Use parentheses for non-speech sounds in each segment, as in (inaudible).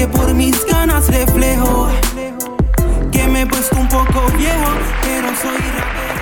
que por mis ganas reflejo que me he puesto un poco viejo, pero soy rapero.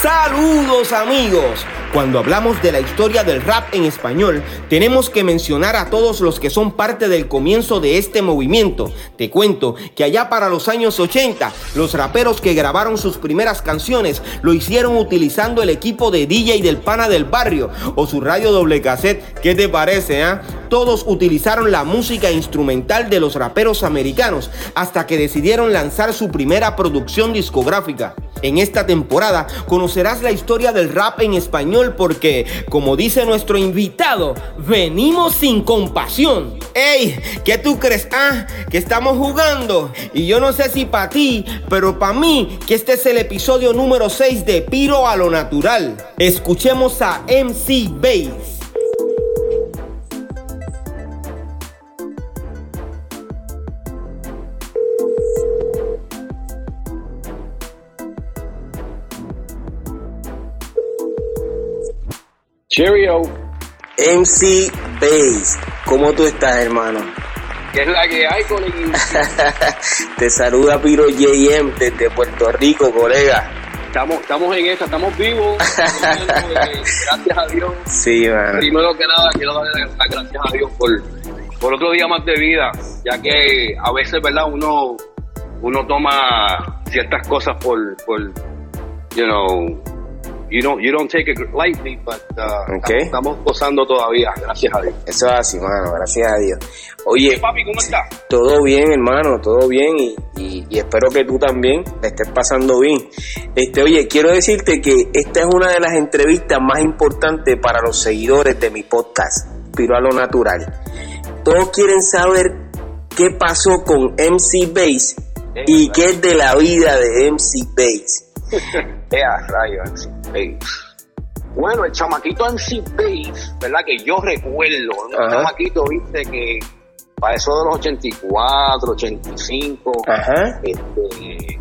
Saludos amigos. Cuando hablamos de la historia del rap en español, tenemos que mencionar a todos los que son parte del comienzo de este movimiento. Te cuento que allá para los años 80, los raperos que grabaron sus primeras canciones lo hicieron utilizando el equipo de DJ del pana del barrio o su radio doble cassette. ¿Qué te parece, ah? Todos utilizaron la música instrumental de los raperos americanos hasta que decidieron lanzar su primera producción discográfica. En esta temporada conocerás la historia del rap en español porque, como dice nuestro invitado, venimos sin compasión. ¡Ey! ¿Qué tú crees? Ah, que estamos jugando. Y yo no sé si para ti, pero para mí, que este es el episodio número 6 de Piro a lo Natural. Escuchemos a MC Bass. Cheerio. MC Bass, ¿cómo tú estás, hermano? ¿Qué es la que hay, colegui? (laughs) Te saluda Piro JM desde Puerto Rico, colega. Estamos, estamos en esta, estamos vivos. (laughs) gracias a Dios. Sí, mano. Primero que nada, quiero darle las gracias a Dios por, por otro día más de vida, ya que a veces, ¿verdad? Uno, uno toma ciertas cosas por, por you know, you don't, you don't take it lightly, but uh, Okay. estamos, estamos gozando todavía, gracias a Dios. Eso es así, mano, gracias a Dios. Oye, Papi, ¿cómo estás? todo bien, hermano, todo bien y, y- y espero que tú también estés pasando bien. Este, oye, quiero decirte que esta es una de las entrevistas más importantes para los seguidores de mi podcast, Piro a lo Natural. Todos quieren saber qué pasó con MC Bass y qué es de la vida de MC Bass. (laughs) Ea, rayo, Bueno, el chamaquito MC Bass, ¿verdad? Que yo recuerdo, un Ajá. chamaquito, viste, que para eso de los 84, 85, Ajá. este,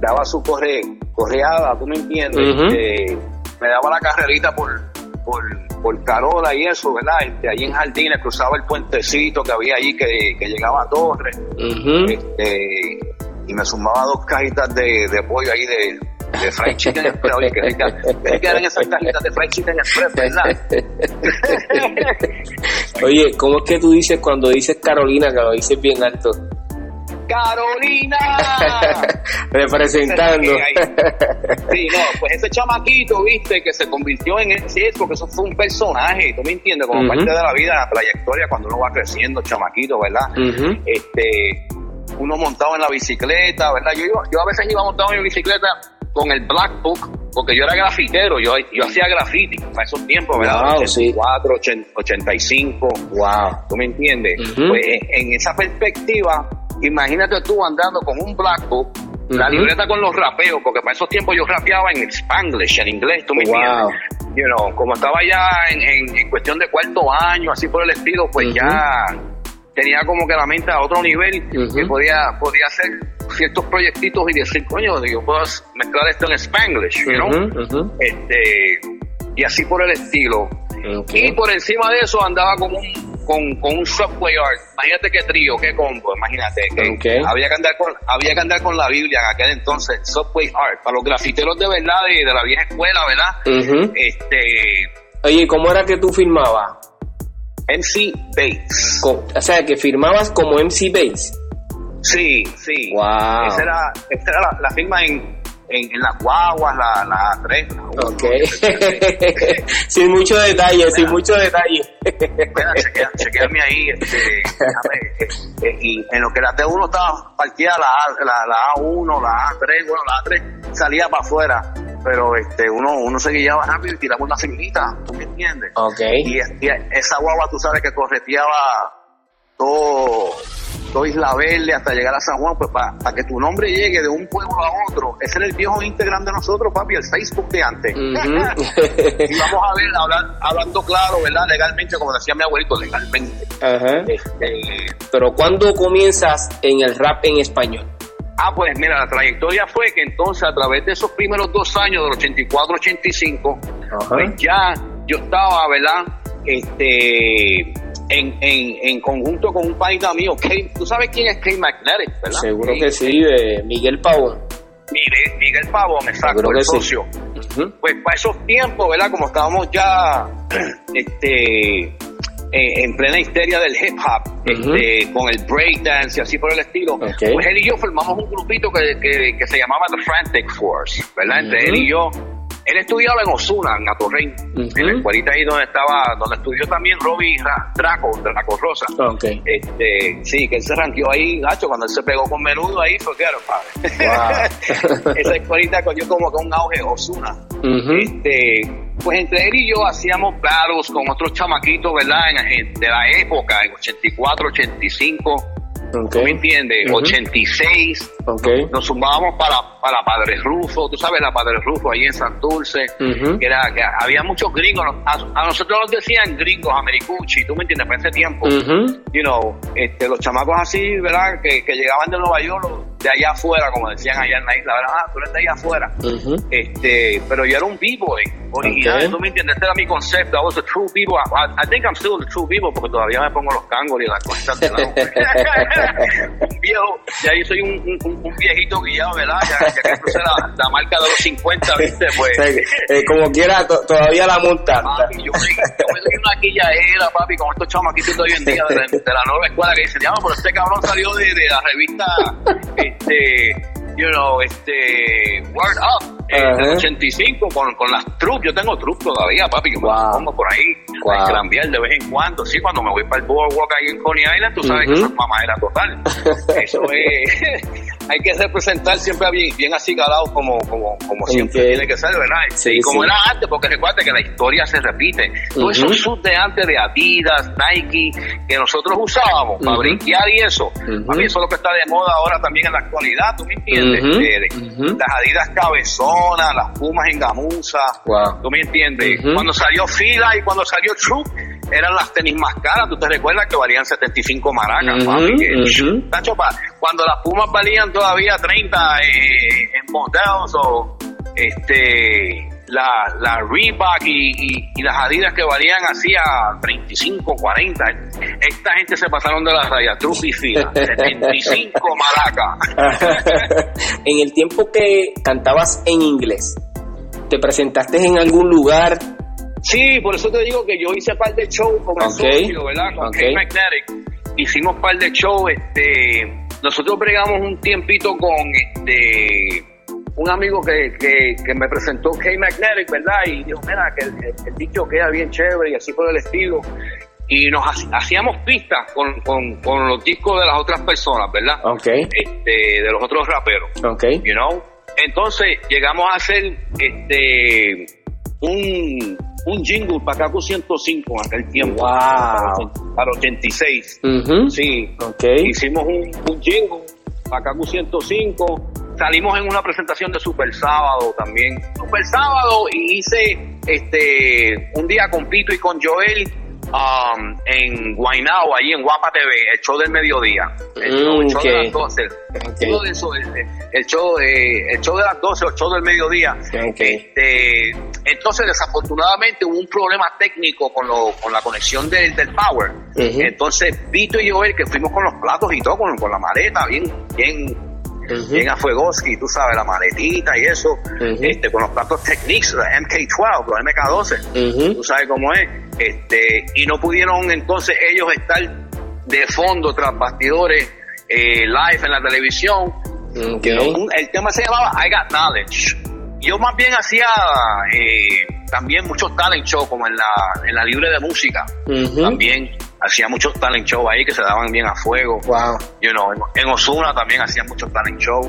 daba su corre, correada, ¿tú me entiendes? Este, me daba la carrerita por, por, por Carola y eso, ¿verdad? Este, allí en Jardines cruzaba el puentecito que había allí que, que llegaba a Torres Ujú. este, y me sumaba dos cajitas de, de pollo ahí de, de fried chicken express. Oye, que rica, esas cajitas de fried chicken express, ¿verdad? (laughs) Oye, ¿cómo es que tú dices cuando dices Carolina, que lo dices bien alto? ¡Carolina! (laughs) Representando. Sí, no, pues ese chamaquito, viste, que se convirtió en ese, porque eso fue un personaje, ¿tú me entiendes? Como parte de la vida, la trayectoria, cuando uno va creciendo, chamaquito, ¿verdad? Este uno montado en la bicicleta, ¿verdad? Yo, yo a veces iba montado en mi bicicleta con el Black Book, porque yo era grafitero, yo, yo hacía graffiti para esos tiempos, ¿verdad? Wow, sí. 84, 80, 85, Wow. ¿tú me entiendes? Pues en esa perspectiva, imagínate tú andando con un Black Book, la libreta con los rapeos, porque para esos tiempos yo rapeaba en Spanglish, en inglés, ¿tú me Wow. entiendes? You know, como estaba ya en, en- en cuestión de cuarto año, así por el estilo, pues ya tenía como que la mente a otro nivel que podía, podía hacer ciertos proyectitos y decir, coño, yo puedo mezclar esto en Spanglish, you know? Este, y así por el estilo. Y por encima de eso andaba con un, con, con un Subway Art. Imagínate qué trío, qué combo, imagínate. Que había, que andar con, había que andar con la Biblia en aquel entonces, Subway Art. Para los grafiteros de verdad, de, de la vieja escuela, ¿verdad? Este, Oye, ¿cómo era que tú firmabas? MC Bates. O sea, que firmabas como MC Bass. Sí, sí. Wow. Esa era, esa era la, la firma en, en, en las guaguas, la, la A3. la uno, Ok. (laughs) sin mucho detalle, sin mucho detalle. Espera, chequea, chequeame ahí, este, déjame, eh, y en lo que la T1 estaba partida la, la, la A1, la A3, bueno, la A3 salía para afuera, pero este uno uno se guiaba rápido y tiraba una semillita, ¿tú me entiendes? Ok. Y, y esa guagua tú sabes que correteaba todo, todo Isla Verde hasta llegar a San Juan, pues para que tu nombre llegue de un pueblo a otro, ese era el viejo Instagram de nosotros, papi, el Facebook de antes. (laughs) Y vamos a ver, hablar- hablando claro, ¿verdad? Legalmente, como decía mi abuelito, legalmente. Ajá. Este, Pero ¿cuándo comienzas en el rap en español? Ah, pues mira, la trayectoria fue que entonces a través de esos primeros dos años, del 84-85, Ajá. pues ya yo estaba, ¿verdad? Este, en, en, en conjunto con un país mío, ¿tú sabes quién es Kay Magnetic, verdad? Seguro que sí, de Miguel Pavón. Miguel, Miguel Pavón, exacto, el sí. socio. Pues para esos tiempos, ¿verdad? Como estábamos ya (clears throat) este, en, en plena histeria del hip hop, este, con el breakdance y así por el estilo, pues él y yo formamos un grupito que, que, que se llamaba The Frantic Force, ¿verdad? Entre él y yo. Él estudiaba en Osuna, en Atorrey, Ujú. en la escuelita ahí donde estaba, donde estudió también Robbie Ra- Draco, Draco Rosa. Ok. Este, sí, que él se ranqueó ahí, gacho, cuando él se pegó con menudo ahí, fue que padre. Wow. (laughs) Esa escuelita cogió como que un auge Osuna. Este, pues entre él y yo hacíamos battles con otros chamaquitos, ¿verdad? En- de la época, en 84, 85, Ok. ¿tú me entiendes? Ujú. 86. Ok. Nos sumábamos para, para Padre Rufo, tú sabes, la Padre Rufo ahí en Santurce, Ujú. que, era, que había muchos gringos, a, a nosotros nos decían gringos, americuchi, tú me entiendes, para ese tiempo you know, este, los chamacos así, ¿verdad? Que, que llegaban de Nueva York, de allá afuera, como decían allá en la isla, ¿verdad? Ah, tú eres de allá afuera. Este, pero yo era un b-boy original, Ok. ¿tú me entiendes? Este era mi concepto. I was a true b-boy. I, I think I'm still a true b-boy porque todavía me pongo los cangos y las cosas de lado. (laughs) un viejo, ya yo soy un, un, un viejito guiado, ¿verdad? Ya, ya que crucé la, la marca de los 50, ¿viste? O Pues. sea, eh, como quiera, to- todavía la monta. Papi, yo me, yo me doy una papi, con estos chamaquitos de hoy en día de la, de la nueva escuela que dicen, ya, pero este cabrón salió de, de la revista, este, you know, este, Word Up, eh, del 85, con, con las troops, yo tengo troops todavía, papi, que me las pongo por ahí, Wow. a cambiar de vez en cuando, sí, cuando me voy para el boardwalk ahí en Coney Island, tú sabes que Ujú. eso es mamadera total, (laughs) eso es, hay que representar siempre bien, bien acicalado como, como, como siempre tiene que ser, ¿verdad? Sí, y como sí. era antes, porque recuerda que la historia se repite. Todos Ujú. esos suits de antes de Adidas, Nike, que nosotros usábamos para brinquear y eso. A mí eso es lo que está de moda ahora también en la actualidad, ¿tú me entiendes? De-. Las Adidas cabezonas, las Pumas en gamuza, Wow. ¿tú me entiendes? Cuando salió Fila y cuando salió Troop, eran las tenis más caras, ¿tú te recuerdas que valían 75 maracas? Que- ujú. Tacho, pa- cuando las Pumas valían todavía 30 eh, en models o este la, la Reebok y, y- y las Adidas que valían así a 35, 40. Esta gente se pasaron de la raya, Truff (laughs) y fila. 75 maracas. (laughs) en el tiempo que cantabas en inglés, ¿te presentaste en algún lugar? Sí, por eso te digo que yo hice par de shows con el socio, ¿verdad? Con ok. Kate Magnetic. Hicimos par de shows, este, nosotros bregamos un tiempito con este un amigo que, que, que me presentó Kate Magnetic, ¿verdad? Y dijo, mira, que el, el- dicho queda bien chévere y así por el estilo. Y nos hacíamos pistas con, con, con los discos de las otras personas, ¿verdad? Ok, Este, de los otros raperos ok. you know. Entonces llegamos a hacer este un, un jingle para Kaku 105 en aquel tiempo. Wow. Para 86. Ujú. Sí. Ok. Hicimos un, un jingle para Kaku 105. Salimos en una presentación de Super Sábado también. Super Sábado y hice este un día con Pito y con Joel um, en Guaynao, ahí en Guapa TV, el show del mediodía. El, show, el show de Mm, las 12. Ok. Uno de esos, el, el show, eh, el show de las 12 o el show del mediodía. Este, entonces, desafortunadamente, hubo un problema técnico con, lo, con la conexión del, del power. Entonces, Vito y Joel, que fuimos con los platos y todo, con, con la maleta, bien, bien, Ujú. bien a Fuegoski, tú sabes, la maletita y eso, este, con los platos Technics, los MK12, los MK12 Ujú. tú sabes cómo es, este, y no pudieron entonces ellos estar de fondo tras bastidores eh, live en la televisión. Un- el tema se llamaba I Got Knowledge. Yo más bien hacía eh, también muchos talent shows, como en la, en la libre de música. También hacía muchos talent shows ahí que se daban bien a fuego. Wow. You know, en, Osuna también hacía muchos talent shows.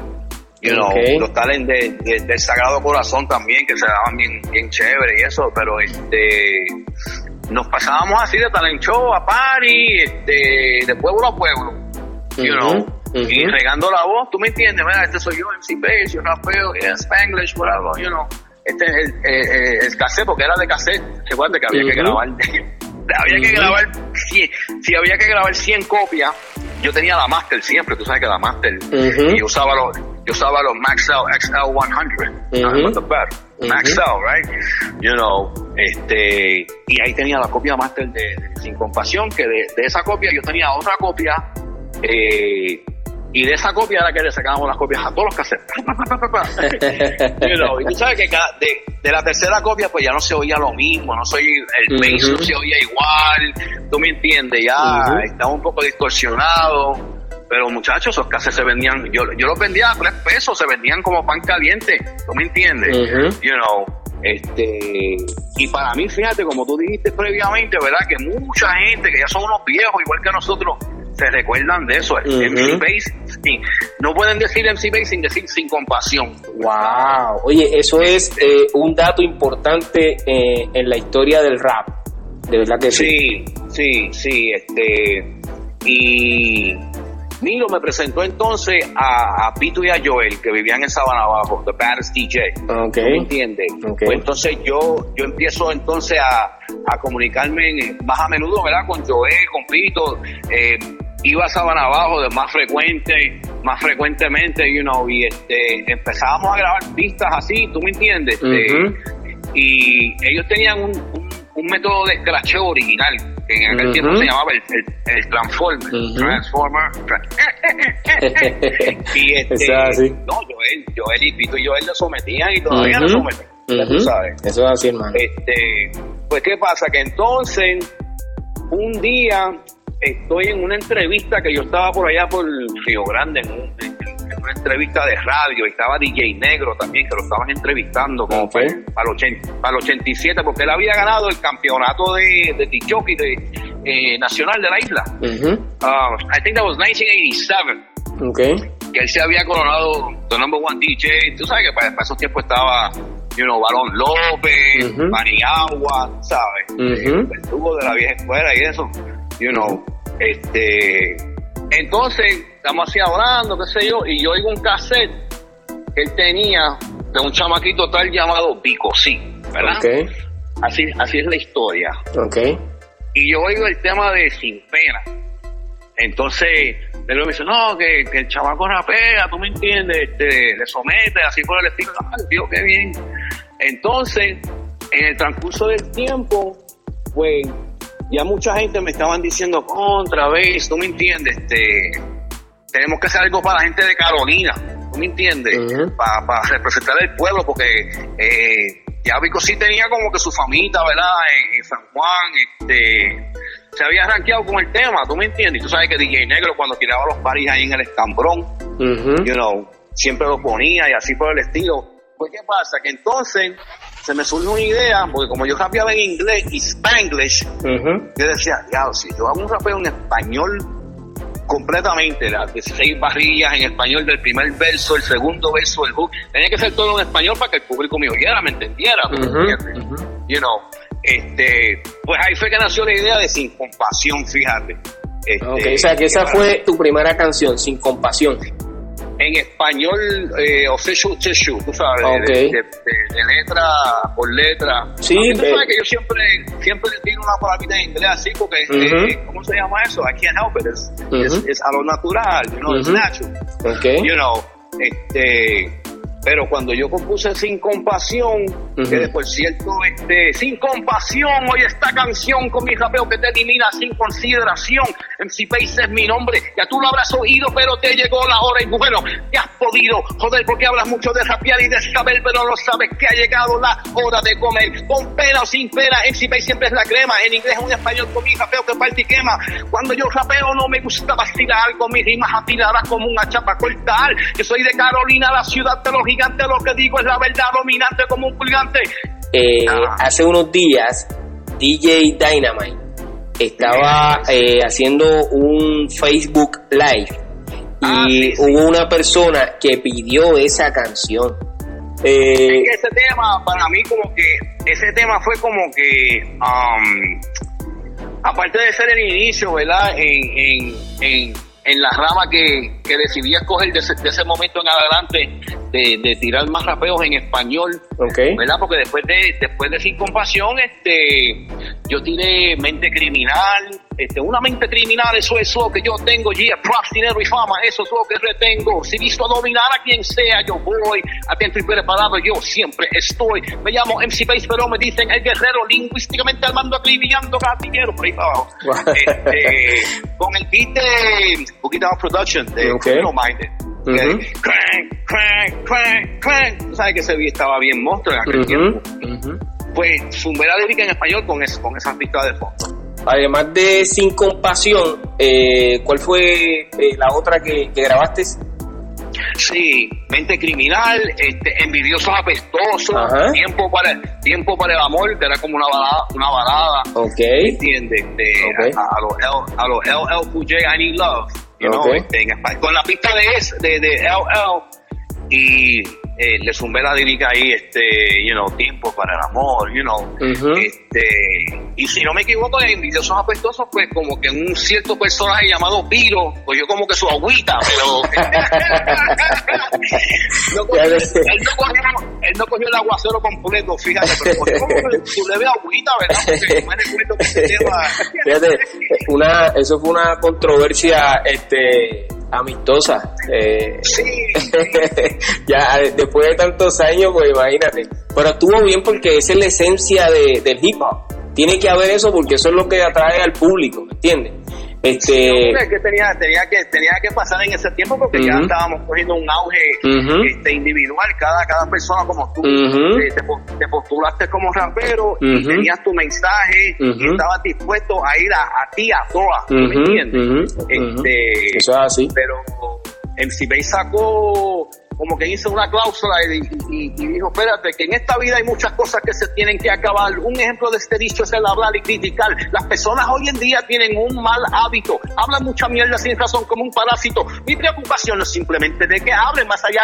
You know, los talents de, del Sagrado Corazón también, que se daban bien, bien chévere y eso, pero este nos pasábamos así de talent show a party, de pueblo a pueblo, you know, y regando la voz, tú me entiendes, mira, este soy yo, MC Bass, yo rapeo, yeah, Spanglish, whatever, you know, este es el, el, el, cassette, porque era de cassette, recuerda que había que grabar, (laughs) había que grabar, si, si había que grabar 100 copias, yo tenía la Master siempre, tú sabes que la Master, y yo usaba los, yo usaba los Maxell XL100, uh -huh. Maxell, right? You know, este, y ahí tenía la copia Master de, Sin Compasión, que de, de, esa copia yo tenía otra copia, eh, y de esa copia era que le sacábamos las copias a todos los cassettes. (laughs) you know, y tú sabes que de, de, la tercera copia pues ya no se oía lo mismo, no soy el bass no se oía igual, tú me entiendes, ya estaba un poco distorsionado. Pero muchachos, esos cassettes se vendían, yo, yo los vendía a tres pesos, se vendían como pan caliente, tú me entiendes, you know. Este, y para mí, fíjate, como tú dijiste previamente, ¿verdad? Que mucha gente que ya son unos viejos, igual que nosotros, se recuerdan de eso. MC Base, sí. No pueden decir MC Base sin decir sin compasión. Wow. Oye, eso es eh, un dato importante eh, en la historia del rap. De verdad que sí. Sí, sí, sí. Este, y Milo me presentó entonces a, Pito y a Joel, que vivían en Sabana Abajo, The Baddest DJ. Okay. ¿Me entiendes? Pues entonces yo, yo empiezo entonces a, a comunicarme más a menudo, ¿verdad? Con Joel, con Pito. Eh, iba a Sabana Abajo de más frecuente, más frecuentemente, you know, y este, empezábamos a grabar pistas así, ¿tú me entiendes? Este, y ellos tenían un, un, método de scratcheo original, en aquel tiempo se llamaba el, el, Transformer, Transformer. (laughs) y este, así. no, Joel, Joel y Pito y Joel lo sometían y todavía lo someten, tú sabes. Eso es así, hermano. Este, pues, ¿qué pasa? Que entonces, un día estoy en una entrevista que yo estaba por allá por Río Grande, en, una entrevista de radio, y estaba DJ Negro también, que lo estaban entrevistando como para, el, para, 87, porque él había ganado el campeonato de, de de, eh, nacional de la isla. Uh, I think that was 1987. Okay. Que él se había coronado the number one DJ. Tú sabes que para, esos tiempos estaba you know, Balón López, uh Maniagua, ¿sabes? El tubo de la vieja escuela y eso, you know. Este, entonces, estamos así hablando, qué sé yo, y yo oigo un cassette que él tenía de un chamaquito tal llamado Picosí, ¿verdad? Okay. Así, así es la historia. Okay. Y yo oigo el tema de Sin Pena. Entonces, él me dice, no, que, el chamaco rapea, tú me entiendes, este, le somete, así por el estilo. Tío, qué bien. Entonces, en el transcurso del tiempo, pues ya mucha gente me estaban diciendo otra vez, ¿tú me entiendes? Este, tenemos que hacer algo para la gente de Carolina, ¿tú me entiendes? para, representar el pueblo, porque eh, ya Vico sí tenía como que su famita, ¿verdad? En, San Juan, este, se había rankeado con el tema, ¿tú me entiendes? Y tú sabes que DJ Negro cuando tiraba los paris ahí en el escambrón, you know, siempre lo ponía y así por el estilo. Pues, ¿qué pasa? Que entonces se me surgió una idea, porque como yo rapeaba en inglés y spanglish, yo decía, ya, si yo hago un rapeo en español completamente, las 16 barrillas en español del primer verso, el segundo verso, el hook, tenía que ser todo en español para que el público me oyera, me entendiera, You know, este, pues ahí fue que nació la idea de Sin Compasión, fíjate. Este, o sea que esa fue tu primera canción, Sin Compasión en español eh, official tissue, tú sabes, de, letra por letra. Sí, tú sabes que yo siempre, siempre digo una palabrita en inglés así porque, eh, ¿cómo se llama eso? I can't help it. Es, a lo natural, you know, it's natural. Okay. You know, este pero cuando yo compuse Sin Compasión, que por cierto, este, Sin Compasión, hoy esta canción con mi rapeo que te elimina sin consideración. MC Pace es mi nombre, ya tú lo habrás oído, pero te llegó la hora y bueno, te has podido joder porque hablas mucho de rapear y de saber, pero no sabes que ha llegado la hora de comer. Con pena o sin pena, MC Pace siempre es la crema. En inglés es un español con mi rapeo que parte y quema. Cuando yo rapeo no me gusta vacilar con mis rimas afiladas como una chapa cortar. Yo soy de Carolina, la ciudad de los gigante, lo que digo es la verdad dominante como un gigante. Eh, ah. Hace unos días, DJ Dynamite estaba eh, haciendo un Facebook Live Ah, y hubo una persona que pidió esa canción. Eh, ese tema, para mí, como que, ese tema fue como que, um, aparte de ser el inicio, ¿verdad? En, en, en, la rama que, que decidí escoger de ese, de ese momento en adelante, de, tirar más rapeos en español, ¿verdad? Porque después de después de Sin Compasión, este, yo tiré Mente Criminal, este, una mente criminal, eso es lo que yo tengo, yeah, props, dinero y fama, eso es lo que retengo. Si visto dominar a quien sea, yo voy, atento y preparado, yo siempre estoy. Me llamo MC Base, pero me dicen el guerrero, lingüísticamente al mando, acribillando gatillero, por ahí abajo. (laughs) este, con el beat de Boogie Production, de okay. Minded. Crank, crank, crank, crank. Tú sabes que ese estaba bien monstruo en aquel tiempo. Pues sumé la lírica en español con, es, con esa pista de fondo. Además de Sin Compasión, eh, ¿cuál fue eh, la otra que, que, grabaste? Sí, Mente Criminal, este, Envidiosos Apestosos, Tiempo para, Tiempo para el Amor, que era como una balada. Una balada ok. ¿Entiendes? A, a, los L, a los LL I Need Love con la pista de, de, de LL y eh, le zumbé la lírica ahí, este, you know, tiempo para el amor, you know, este, y si no me equivoco, en Envidiosos Apestosos, pues como que un cierto personaje llamado Piro, pues yo como que su agüita, pero (laughs) (laughs) no cogió, él, no cogió, él, no cogió, el aguacero completo, fíjate, pero cogió como que su leve agüita, ¿verdad? Porque me recuerdo que se lleva... (laughs) Fíjate, una, eso fue una controversia, este amistosa. Eh, sí. (laughs) ya después de tantos años, pues imagínate. Pero estuvo bien porque esa es la esencia de, del hip hop. Tiene que haber eso porque eso es lo que atrae al público, ¿me entiendes? Este... que tenía, tenía, que, tenía que pasar en ese tiempo porque ya estábamos cogiendo un auge este, individual, cada, cada persona como tú, eh, te, postulaste como rapero y tenías tu mensaje y estabas dispuesto a ir a, ti a todas, ¿me entiendes? Este, Eso es así. Pero MC Bay sacó como que hizo una cláusula y, dijo, espérate, que en esta vida hay muchas cosas que se tienen que acabar. Un ejemplo de este dicho es el hablar y criticar. Las personas hoy en día tienen un mal hábito, hablan mucha mierda sin razón como un parásito. Mi preocupación es simplemente de que hablen más allá.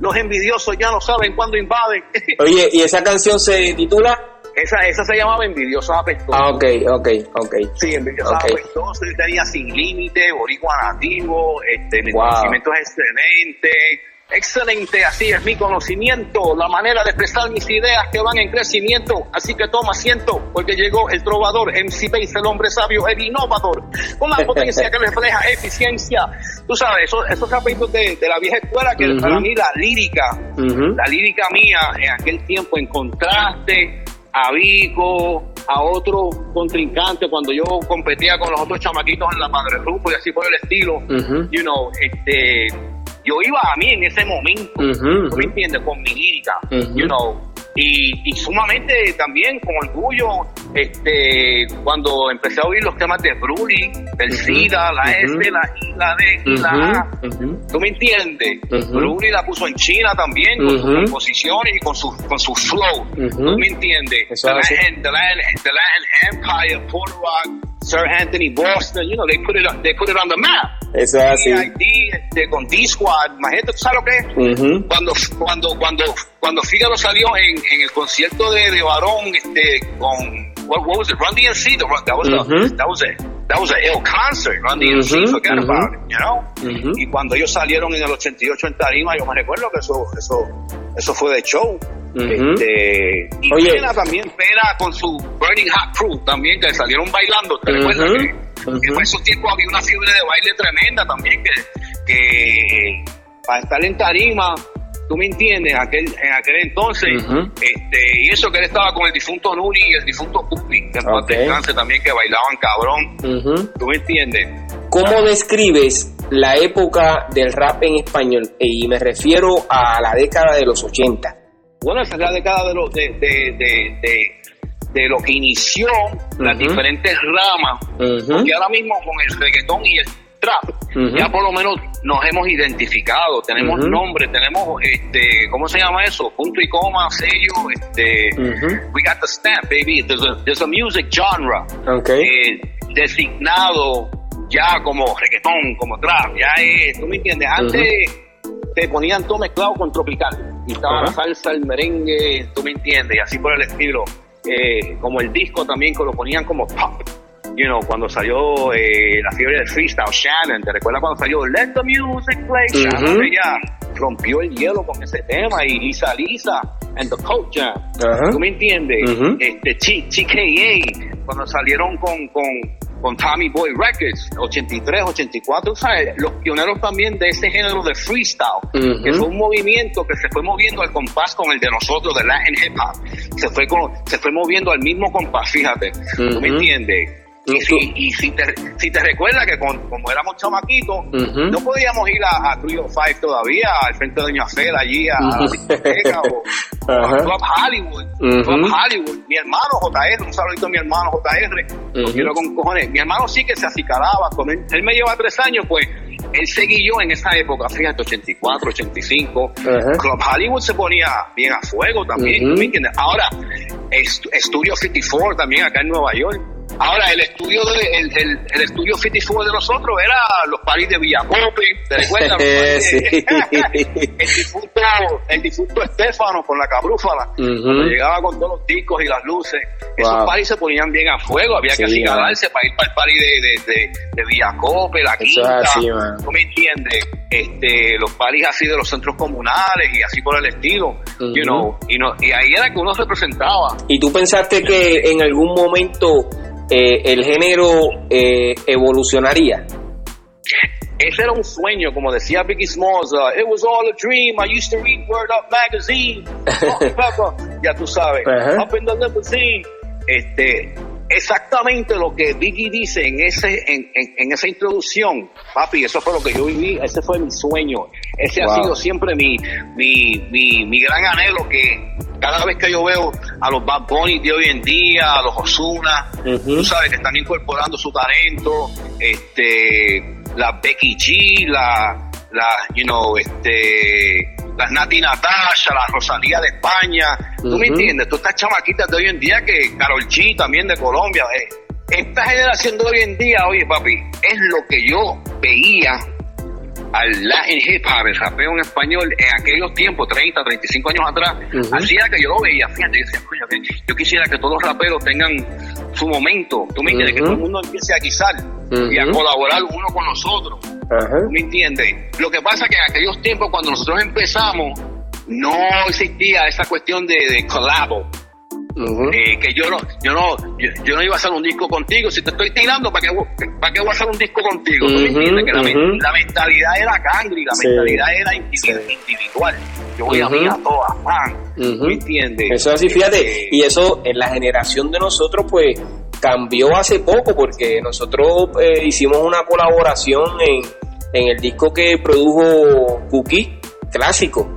Los envidiosos ya no saben cuándo invaden. (laughs) Oye, ¿y esa canción se titula? Esa, esa se llamaba Envidiosos Apestosos. Ah, ok, ok, ok. Sí, Envidiosos okay. Apestosos. tenía Sin Límite, Boricua Nativo, este, mi conocimiento es excelente Excelente, así es mi conocimiento, la manera de expresar mis ideas que van en crecimiento. Así que toma asiento, porque llegó el trovador, MC Base, el hombre sabio, el innovador, con la potencia que refleja eficiencia. Tú sabes, esos, esos capítulos de, la vieja escuela, que para mí la lírica, la lírica mía en aquel tiempo en contraste a Vico, a otro contrincante cuando yo competía con los otros chamaquitos en la Padre Rupo y así por el estilo, you know, este yo iba a mí en ese momento, me entiendes? Con mi lírica, you know. Y, y, sumamente también con orgullo, este, cuando empecé a oír los temas de Bruli, del SIDA, la S, la I, la D y la A. ¿Tú me entiendes? Bruli la puso en China también, con sus composiciones y con su, con su flow. ¿Tú me entiendes? The Land, the, Land, the Land Empire, Puerto Rock, Sir Anthony Boston, you know, they put it they put it on the map. Eso es así. Este, con D-Squad, imagínate, ¿tú sabes lo que es? Cuando, cuando, cuando, cuando Figaro salió en, en el concierto de, de Barón, este, con, what, what was it, Run DMC, the, that was a, that was a, that was a ill concert, Run DMC, forget about it, you know? Y cuando ellos salieron en el 88 en Tarima, yo me recuerdo que eso, eso, eso fue de show. Este, y Oye. Pena también, Pena con su Burning Hot Crew también, que salieron bailando. ¿Te recuerdas que, que, en esos tiempos había una fiebre de baile tremenda también, que, que para estar en tarima, tú me entiendes, aquel, en aquel entonces, este, y eso que él estaba con el difunto Nuri y el difunto Pupi, que okay. también, que bailaban cabrón, tú me entiendes. ¿Cómo describes la época del rap en español? Y me refiero a la década de los 80 bueno, esa es la década de lo, de, de, lo que inició las diferentes ramas, porque ahora mismo con el reggaetón y el trap, ya por lo menos nos hemos identificado, tenemos nombre, tenemos, este, ¿cómo se llama eso? Punto y coma, sello, este, we got the stamp, baby, there's a, there's a music genre okay. eh, designado ya como reggaetón, como trap, ya es, ¿tú me entiendes? Antes te ponían todo mezclado con tropical, y estaba la salsa, el merengue, ¿tú me entiendes? Y así por el estilo, eh, como el disco también que lo ponían como pop, you know, cuando salió eh, la fiebre del freestyle, Shannon, ¿te recuerdas cuando salió Let the Music Play? Shannon, ella rompió el hielo con ese tema y Lisa Lisa and the Coach Jam, ¿tú me entiendes? este, TKA, cuando salieron con, con, con Tommy Boy Records, 83, 84, ¿sabes? Los pioneros también de ese género de freestyle, que fue un movimiento que se fue moviendo al compás con el de nosotros, de Latin Hip Hop. Se fue, con, se fue moviendo al mismo compás, fíjate. ¿Tú me entiendes? Y, si, y si, te, si te recuerdas que como éramos chamaquitos, no podíamos ir a, a Trio Five todavía, al frente de Doña Fela, allí a, la discoteca o, (laughs) a Club Hollywood. Club Hollywood. Mi hermano JR, un saludito a mi hermano JR, lo quiero con cojones. Mi hermano sí que se acicalaba, con él, él me lleva tres años, pues él seguía en esa época, fíjate, 84, 85. Club Hollywood se ponía bien a fuego también, ¿me entiendes? Ahora, Studio 54 también acá en Nueva York Ahora, el estudio de, el, el, el estudio 54 de nosotros era los paris de Villacope, ¿te recuerdas? (laughs) sí. (laughs) el, difunto, el difunto Estefano con la cabrúfala, cuando llegaba con todos los discos y las luces, esos paris se ponían bien a fuego, había que acicalarse para ir para el pari de, de, de, de Villacope, la quinta, ¿tú me entiendes? Este, los paris así de los centros comunales y así por el estilo, you know, y, no, y ahí era que uno representaba. ¿Y tú pensaste que en algún momento eh, el género eh, evolucionaría? Ese era un sueño, como decía Biggie Smalls, uh, it was all a dream, I used to read Word Up Magazine, (laughs) ya tú sabes, up in the limousine, este, exactamente lo que Biggie dice en ese en, en, esa introducción, papi, eso fue lo que yo viví, ese fue mi sueño, ese ha sido siempre mi, mi, mi, mi, gran anhelo que cada vez que yo veo a los Bad Bunny de hoy en día, a los Osuna, tú sabes que están incorporando su talento, este, la Becky G, la, la, you know, este, las Nati Natasha, la Rosalía de España, ¿tú me entiendes? Tú estas chamaquitas de hoy en día que Carol G también de Colombia, eh. esta generación de hoy en día, oye papi, es lo que yo veía al Latin hip hop, el rapeo en español, en aquellos tiempos, 30, 35 años atrás, hacía que yo lo veía, fíjate, yo decía, yo quisiera que todos los raperos tengan su momento, tú me entiendes, que todo el mundo empiece a guisar y a colaborar uno con nosotros, ¿tú me entiendes? Lo que pasa es que en aquellos tiempos, cuando nosotros empezamos, no existía esa cuestión de, de collabo, eh, que yo no, yo no, yo, no iba a hacer un disco contigo. Si te estoy tirando, ¿para qué, para qué voy a hacer un disco contigo? me? Que la, mentalidad era cangri, la mentalidad era individual. Yo voy a mí a todas, ¿Me entiendes? Eso así, fíjate, eh, y eso en la generación de nosotros, pues cambió hace poco porque nosotros eh, hicimos una colaboración en, en el disco que produjo Cookie, clásico,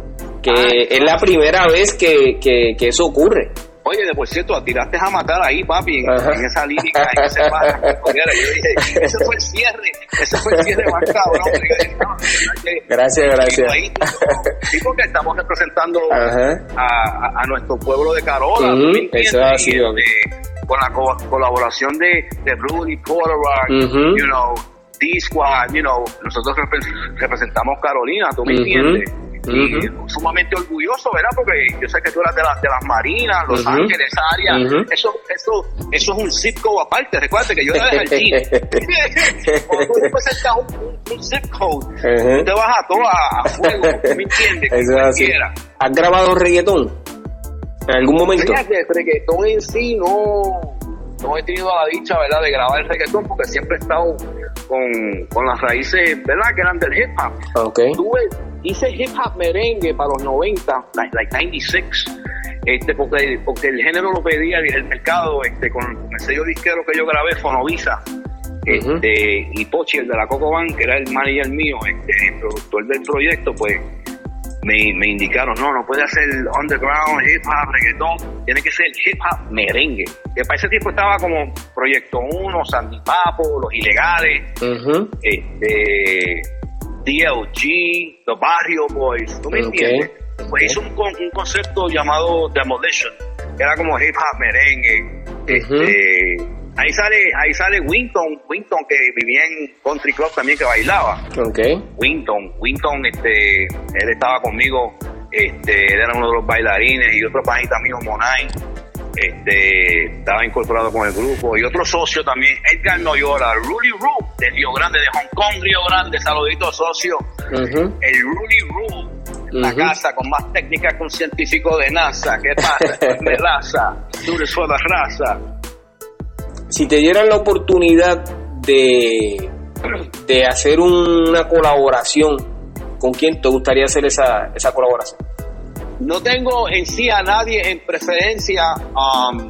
que ah, es la primera vez que, que, que eso ocurre. Oye, de por cierto, tiraste a matar ahí, papi, en, esa lírica, en ese (laughs) barra. Yo dije, ese fue el cierre, ese fue el cierre más cabrón. gracias, gracias. Sí, porque estamos representando a, a, nuestro pueblo de Carola. eso ha sido. Con la colaboración de, de Rudy Porter, you know, D-Squad, you know, nosotros representamos Carolina, ¿tú me entiendes? y sumamente orgulloso, ¿verdad? Porque yo sé que tú eras de, de las Marinas, Los Ángeles, esa área. Eso, eso, eso es un zip code aparte. Recuerda que yo era de Jardín. (laughs) Cuando tú representas un, un, zip code, te vas a todo a, fuego, ¿me entiendes? Eso así. ¿Has grabado reggaetón? ¿En algún momento? Fíjate, reggaetón en sí no no he tenido la dicha, ¿verdad?, de grabar el reggaetón porque siempre he estado con, con las raíces, ¿verdad?, que eran del hip hop. Okay. Tuve, hice hip hop merengue para los 90, like, like 96, este, porque, porque el género lo pedía el mercado, este, con el sello disquero que yo grabé, Fonovisa. Este, y Pochi, el de la Coco Bank, que era el manager mío, este, el productor del proyecto, pues me, me, indicaron, no, no puede hacer underground, hip hop, reggaetón, tiene que ser hip hop merengue. Que para ese tiempo estaba como Proyecto 1, Sandy Papo, Los Ilegales, este, DLG, The Barrio Boys, ¿tú me entiendes? Pues hizo un, un, concepto llamado Demolition, que era como hip hop merengue, este, Ahí sale, ahí sale Winton, Winton que vivía en Country Club también que bailaba. Ok. Winton, Winton, este, él estaba conmigo, este, él era uno de los bailarines y otro panita mío, Monay, este, estaba incorporado con el grupo y otro socio también, Edgar Noyola, Rudy Roo, de Río Grande, de Hong Kong, Río Grande, saludito socio, el Rudy Roo, la Ujú. casa con más técnica que un científico de NASA, ¿qué pasa? (laughs) Me raza, tú eres raza. Si te dieran la oportunidad de, de hacer una colaboración, ¿con quién te gustaría hacer esa, esa colaboración? No tengo en sí a nadie en preferencia, um,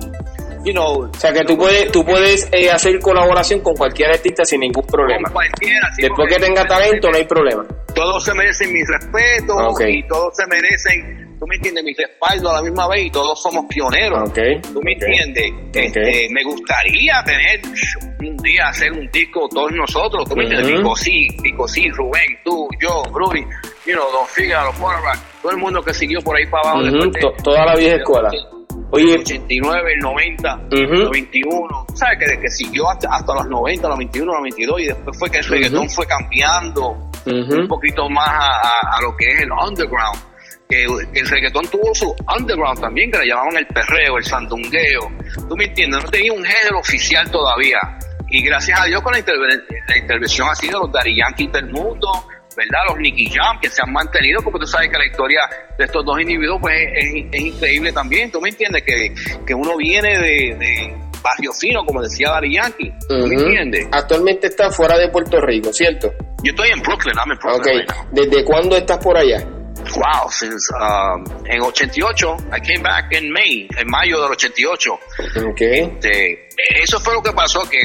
you know, O sea, que tú puedes, tú puedes eh, hacer colaboración con cualquier artista sin ningún problema. con cualquiera. sí, Después que tenga talento, no hay problema. Todos se merecen mi respeto y todos se merecen, tú me entiendes, mi respaldo a la misma vez y todos somos pioneros. Ok, ¿Tú me entiendes? Este, me gustaría tener un día hacer un disco todos nosotros, ¿tú me entiendes? Pico sí, Pico sí, Rubén, tú, yo, Rudy, you know, Don Porra, todo el mundo que siguió por ahí para abajo. Ujú, después de- to- toda la vieja escuela. el Oye, 89, el 90, Ujú. el 91, ¿sabes? Que, que siguió hasta, hasta los 90, los 21, los 22 y después fue que el reggaetón fue cambiando un poquito más a, a- a lo que es el underground. Que, el reggaetón tuvo su underground también, que le llamaban el perreo, el sandungueo. ¿Tú me entiendes? No tenía un género oficial todavía. Y gracias a Dios con la, interven- la intervención así de los Daddy Yankees del mundo, ¿verdad? Los Nicky Jam, que se han mantenido, porque tú sabes que la historia de estos dos individuos pues, es, increíble también. ¿Tú me entiendes? Que, que uno viene de, de barrio fino, como decía Daddy Yankee. ¿Tú me entiendes? Actualmente estás fuera de Puerto Rico, ¿cierto? Yo estoy en Brooklyn, I'm Ok. Brooklyn right now. ¿Desde cuándo estás por allá? Wow, since um, en 88, I came back in May, en mayo del 88. Ok. Este, eso fue lo que pasó, que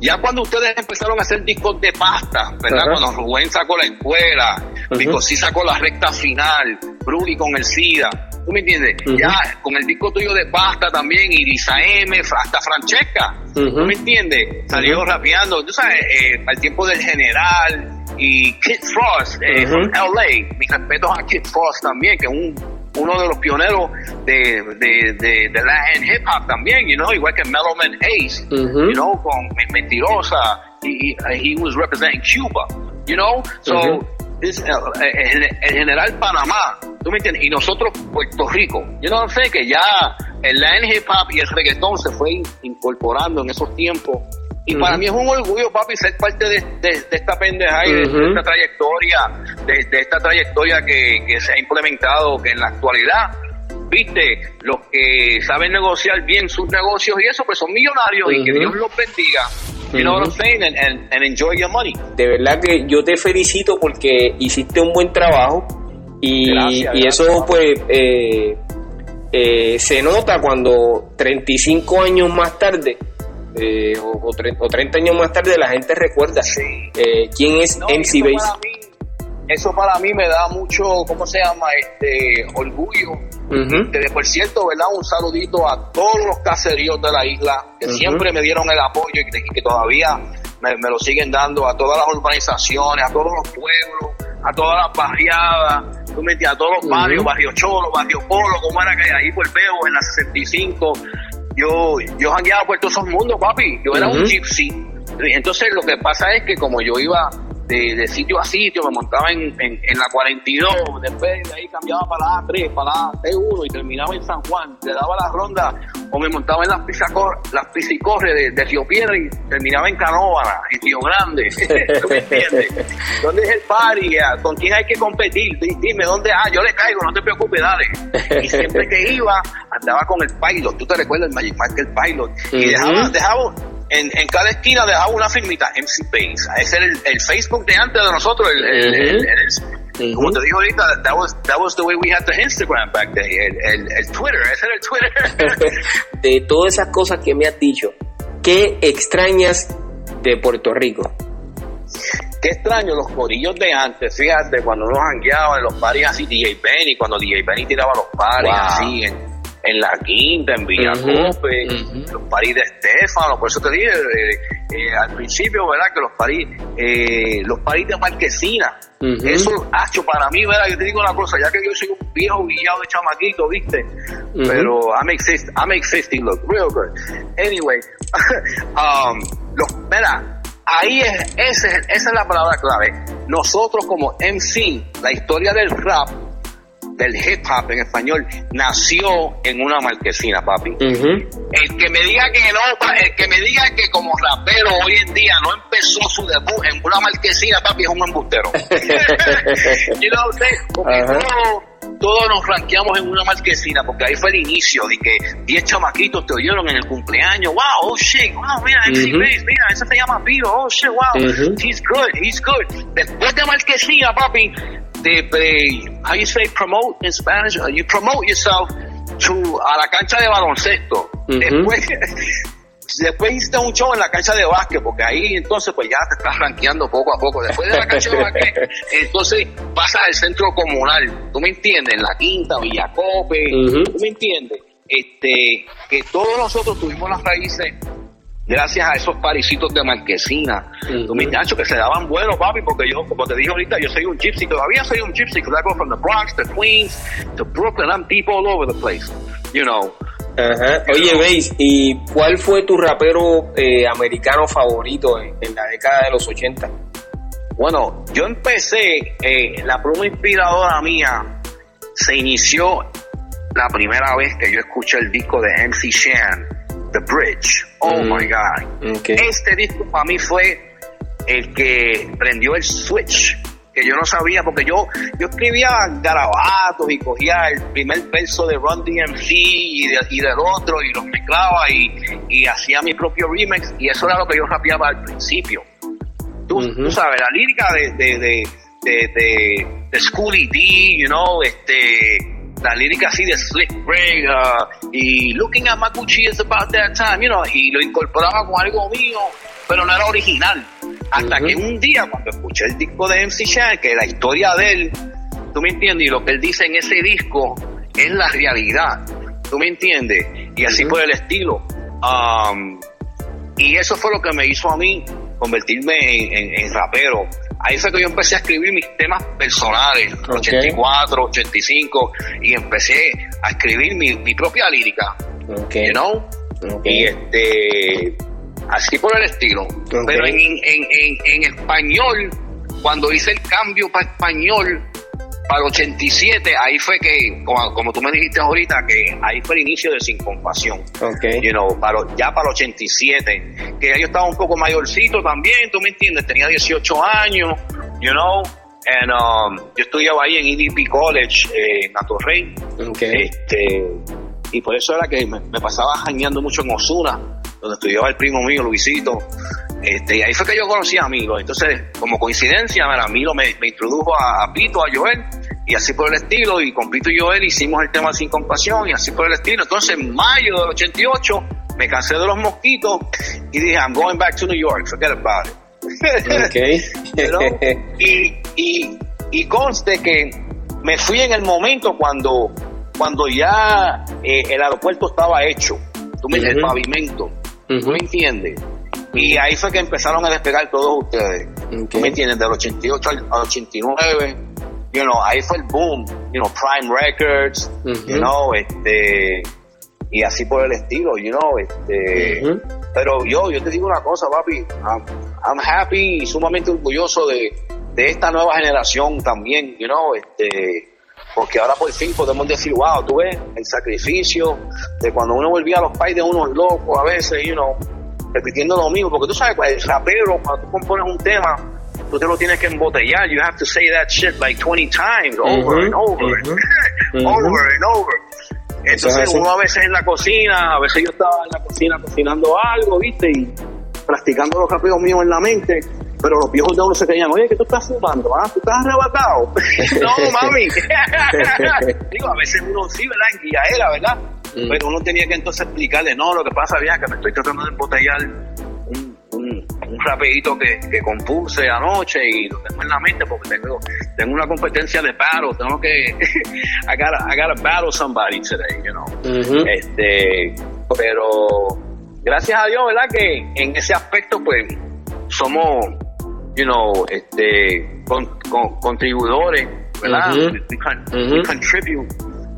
ya cuando ustedes empezaron a hacer discos de pasta, ¿verdad? Cuando Rubén sacó la escuela, Vico sí sacó la recta final, Brody con el SIDA, ¿tú me entiendes? Ujú. Ya con el disco tuyo de pasta también, Irisa M, hasta Francesca, Ujú. ¿tú me entiendes? Salió rapeando, tú sabes, eh, al tiempo del general y Kid Frost, eh, from LA, mis respetos a Kid Frost también, que es un uno de los pioneros de, de, de, de Latin hip hop también, you know, igual que Mellow Man Ace, Ujú. you know, con Men- Mentirosa, he, he, was representing Cuba, you know, so, Ujú. this, uh, el, el general Panamá, tú me entiendes, y nosotros Puerto Rico, yo no sé que ya el Latin hip hop y el reggaetón se fue in- incorporando en esos tiempos. Y para mí es un orgullo, papi, ser parte de, de- de esta pendeja y de, esta trayectoria, de, de esta trayectoria que, que se ha implementado, que en la actualidad, viste, los que saben negociar bien sus negocios y eso, pues son millonarios y que. Dios los bendiga. You know what I'm saying? And, and, and enjoy your money. De verdad que yo te felicito porque hiciste un buen trabajo y, Gracias, y gracias. eso pues eh, eh, se nota cuando 35 años más tarde eh, o, o tre- o 30 años más tarde la gente recuerda eh, quién es No, MC Base. Eso para mí me da mucho, ¿cómo se llama? Este orgullo. Ujú. Que, por cierto, ¿verdad? Un saludito a todos los caseríos de la isla que siempre me dieron el apoyo y que, todavía me, me lo siguen dando a todas las urbanizaciones, a todos los pueblos, a todas las barriadas, tú me entiendes, a todos los barrios, Barrio Cholo, Barrio Polo, como era que ahí por Veo en la 65. Yo, yo jangueaba por todos esos mundos, papi. Yo era un gypsy. Entonces lo que pasa es que como yo iba de, de sitio a sitio, me montaba en, en, en la 42, después de ahí cambiaba para la A3, para la T1 y terminaba en San Juan, le daba la ronda o me montaba en las pisacor, las piscicorres de, de Río Piedra y terminaba en Canóvana, en Río Grande. (laughs) ¿Tú me entiendes? (laughs) ¿Dónde es el party? ¿Con quién hay que competir? Di- Dime, ¿dónde? Ah, yo le caigo, no te preocupes, dale. Y siempre que iba, andaba con el pilot. ¿Tú te recuerdas el Magic el pilot? Y dejaba, dejaba en, en cada esquina dejaba una firmita MC Base. Ese era el, el Facebook de antes de nosotros. El, como te digo ahorita, that was, that was the way we had the Instagram back then. El, el, el Twitter, ese era el Twitter. (laughs) de todas esas cosas que me has dicho, ¿qué extrañas de Puerto Rico? Qué extraño los corillos de antes, fíjate, cuando uno jangueaba en los paris así, DJ Benny, cuando DJ Benny tiraba los paris Wow. así, en, en La Quinta, en Villacope, los paris de Estefano, por eso te dije eh, eh, al principio, ¿verdad? Que los paris, eh, los paris de Marquesina, eso, hecho para mí, ¿verdad? Yo te digo una cosa, ya que yo soy un viejo guillado de chamaquito, ¿viste? Pero I'm, exist, I'm existing look real good. Anyway, (laughs) um, los, ¿verdad? Ahí es, esa es la palabra clave. Nosotros como MC, la historia del rap, del hip hop en español nació en una marquesina, papi. El que me diga que no, el que me diga que como rapero hoy en día no empezó su debut en una marquesina, papi, es un embustero. (laughs) you know, porque todos, nos ranqueamos en una marquesina, porque ahí fue el inicio de que 10 chamaquitos te oyeron en el cumpleaños. Wow, oh shit, wow, mira, MC mira, ese se llama Pío, oh shit, wow, he's good, he's good. Después de marquesina, papi, de, how you say promote in Spanish? Uh, you promote yourself to a la cancha de baloncesto. Después (laughs) después hiciste un show en la cancha de básquet, porque ahí entonces pues ya te estás rankeando poco a poco. Después de la cancha de básquet, (laughs) entonces pasas al centro comunal, ¿tú me entiendes? En la quinta, Villacope, ¿tú me entiendes? Este, que todos nosotros tuvimos las raíces gracias a esos parisitos de marquesina, que se daban buenos, papi, porque yo, como te dije ahorita, yo soy un gypsy, todavía soy un gypsy, because I go from the Bronx to Queens to Brooklyn, I'm deep all over the place, you know. Oye, veis, ¿y cuál fue tu rapero eh, americano favorito en, la década de los 80? Bueno, yo empecé, eh, la pluma inspiradora mía se inició la primera vez que yo escuché el disco de MC Shan, The Bridge. Oh mm. my God. Este disco para mí fue el que prendió el switch. Que yo no sabía, porque yo, yo escribía garabatos y cogía el primer verso de Run DMC y, y del otro y los mezclaba y, y, hacía mi propio remix. Y eso era lo que yo rapeaba al principio. Tú, tú sabes, la lírica de, de, de, de, de, de D, you know, este la lírica así de Slick Ray uh, y Looking at my Gucci is about that time, you know, y lo incorporaba con algo mío, pero no era original. Hasta que un día, cuando escuché el disco de MC Shan, que la historia de él, tú me entiendes, y lo que él dice en ese disco es la realidad, tú me entiendes, y así fue el estilo. Um, y eso fue lo que me hizo a mí convertirme en rapero ahí fue que yo empecé a escribir mis temas personales, 84, 85, y empecé a escribir mi, mi propia lírica, okay. you know? Y este, así por el estilo. Pero en, en, en, en español, cuando hice el cambio para español, para el 87, ahí fue que, como, tú me dijiste ahorita, que ahí fue el inicio de Sin Compasión. Okay. You know, para, ya para el 87, que yo estaba un poco mayorcito también, tú me entiendes, tenía 18 años, you know, and, um, yo estudiaba ahí en EDP College, eh, en Atorrey. Okay. Este, y por eso era que me, pasaba jañando mucho en Osuna, donde estudiaba el primo mío, Luisito. Este, y ahí fue que yo conocí a Milo. Entonces, como coincidencia, Milo me, me introdujo a, Pito, a Joel, y así por el estilo. Y con Pito y Joel hicimos el tema Sin Compasión, y así por el estilo. Entonces, en mayo del 88, me cansé de los mosquitos y dije, I'm going back to New York, forget about it. Okay. (laughs) y, y, y conste que me fui en el momento cuando, cuando ya eh, el aeropuerto estaba hecho, tú me dices, el pavimento, ¿tú me entiendes? Y ahí fue que empezaron a despegar todos ustedes. ¿Tú me entiendes? Del 88 al, 89, you know, ahí fue el boom, you know, Prime Records, you know, este, y así por el estilo, you know, este, pero yo, yo te digo una cosa, papi, I'm, I'm happy y sumamente orgulloso de, de esta nueva generación también, you know, este, porque ahora por fin podemos decir, wow, tú ves el sacrificio de cuando uno volvía a los países de unos locos a veces, you know, repitiendo lo mismo, porque tú sabes, el rapero, cuando tú compones un tema, tú te lo tienes que embotellar, you have to say that shit like 20 times, over and over, (laughs) over and over. Entonces uno a veces en la cocina, a veces yo estaba en la cocina cocinando algo, ¿viste? Y practicando los raperos míos en la mente, pero los viejos de uno se creían, oye, ¿qué tú estás fumando? ¿Ah? ¿Tú estás arrebatado? (laughs) no, mami. (laughs) Digo, a veces uno sí, ¿verdad? En guiaera, ¿verdad? Mm. Pero uno tenía que entonces explicarle, no, lo que pasa, vieja, que me estoy tratando de embotellar un, rapidito que, que, compuse anoche y lo tengo en la mente porque tengo, tengo una competencia de battle, tengo que (laughs) I gotta, I gotta battle somebody today, you know. Este, pero gracias a Dios, ¿verdad? Que en ese aspecto pues somos you know, este con, contribuidores, ¿verdad? we, contribute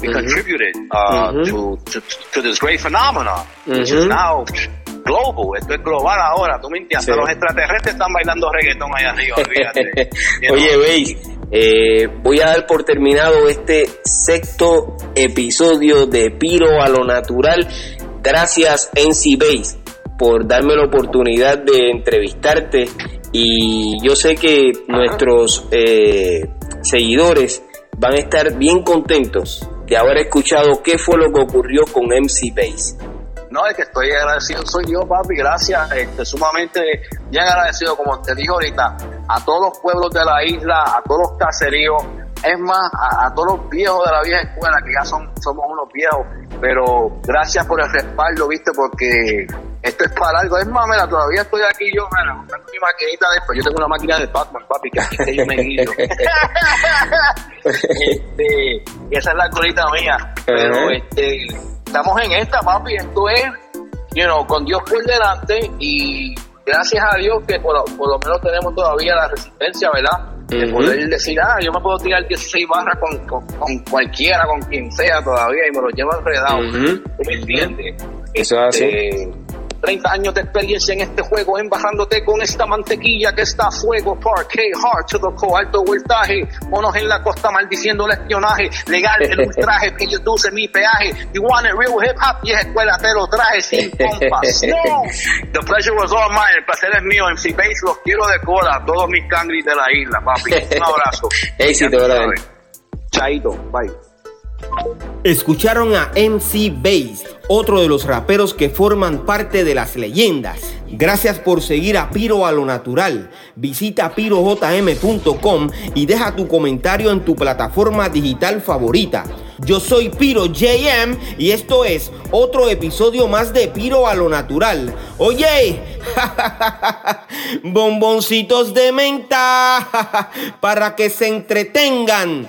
we contributed uh, to, to, to this great phenomenon, which is now global, esto es global ahora, tú me entiendes, los extraterrestres están bailando reggaetón allá arriba, olvídate. (laughs) Oye, veis, eh, voy a dar por terminado este sexto episodio de Piro a lo Natural. Gracias, NC Base, por darme la oportunidad de entrevistarte. Y yo sé que nuestros eh, seguidores van a estar bien contentos de haber escuchado qué fue lo que ocurrió con MC Base. No, es que estoy agradecido, soy yo, papi, gracias, este, sumamente bien agradecido, como te digo ahorita, a todos los pueblos de la isla, a todos los caseríos, es más, a, todos los viejos de la vieja escuela, que ya son, somos unos viejos, pero gracias por el respaldo, viste, porque esto es para algo. Es más, mira, todavía estoy aquí yo, mira, buscando mi maquinita después. Yo tengo una máquina de Batman, papi, que aquí que yo me guido. este, esa es la colita mía. Pero este estamos en esta, papi. Esto es, you know, con Dios por delante y gracias a Dios que por, lo menos tenemos todavía la resistencia, ¿verdad? De poder decir, ah, yo me puedo tirar 16 barras con, con, cualquiera, con quien sea todavía y me lo llevo enredado. ¿Tú me entiendes? Eso es así este, 30 años de experiencia en este juego, embarrándote con esta mantequilla que está a fuego. Parquet, hard to the core, alto voltaje. Monos en la costa maldiciendo el espionaje. Legal el (laughs) ultraje, que yo dulce mi peaje. You want it real hip hop, y es escuela, te lo traje sin compas. (laughs) No. The pleasure was all mine. El placer es mío. MC Base, los quiero de cola. Todos mis cangris de la isla, papi. Un abrazo. (laughs) Éxito, brother. Chaito, bye. Escucharon a MC Bass, otro de los raperos que forman parte de las leyendas. Gracias por seguir a Piro a lo natural. Visita pirojm.com y deja tu comentario en tu plataforma digital favorita. Yo soy Piro JM y esto es otro episodio más de Piro a lo natural. Oye, (laughs) bomboncitos de menta (laughs) para que se entretengan.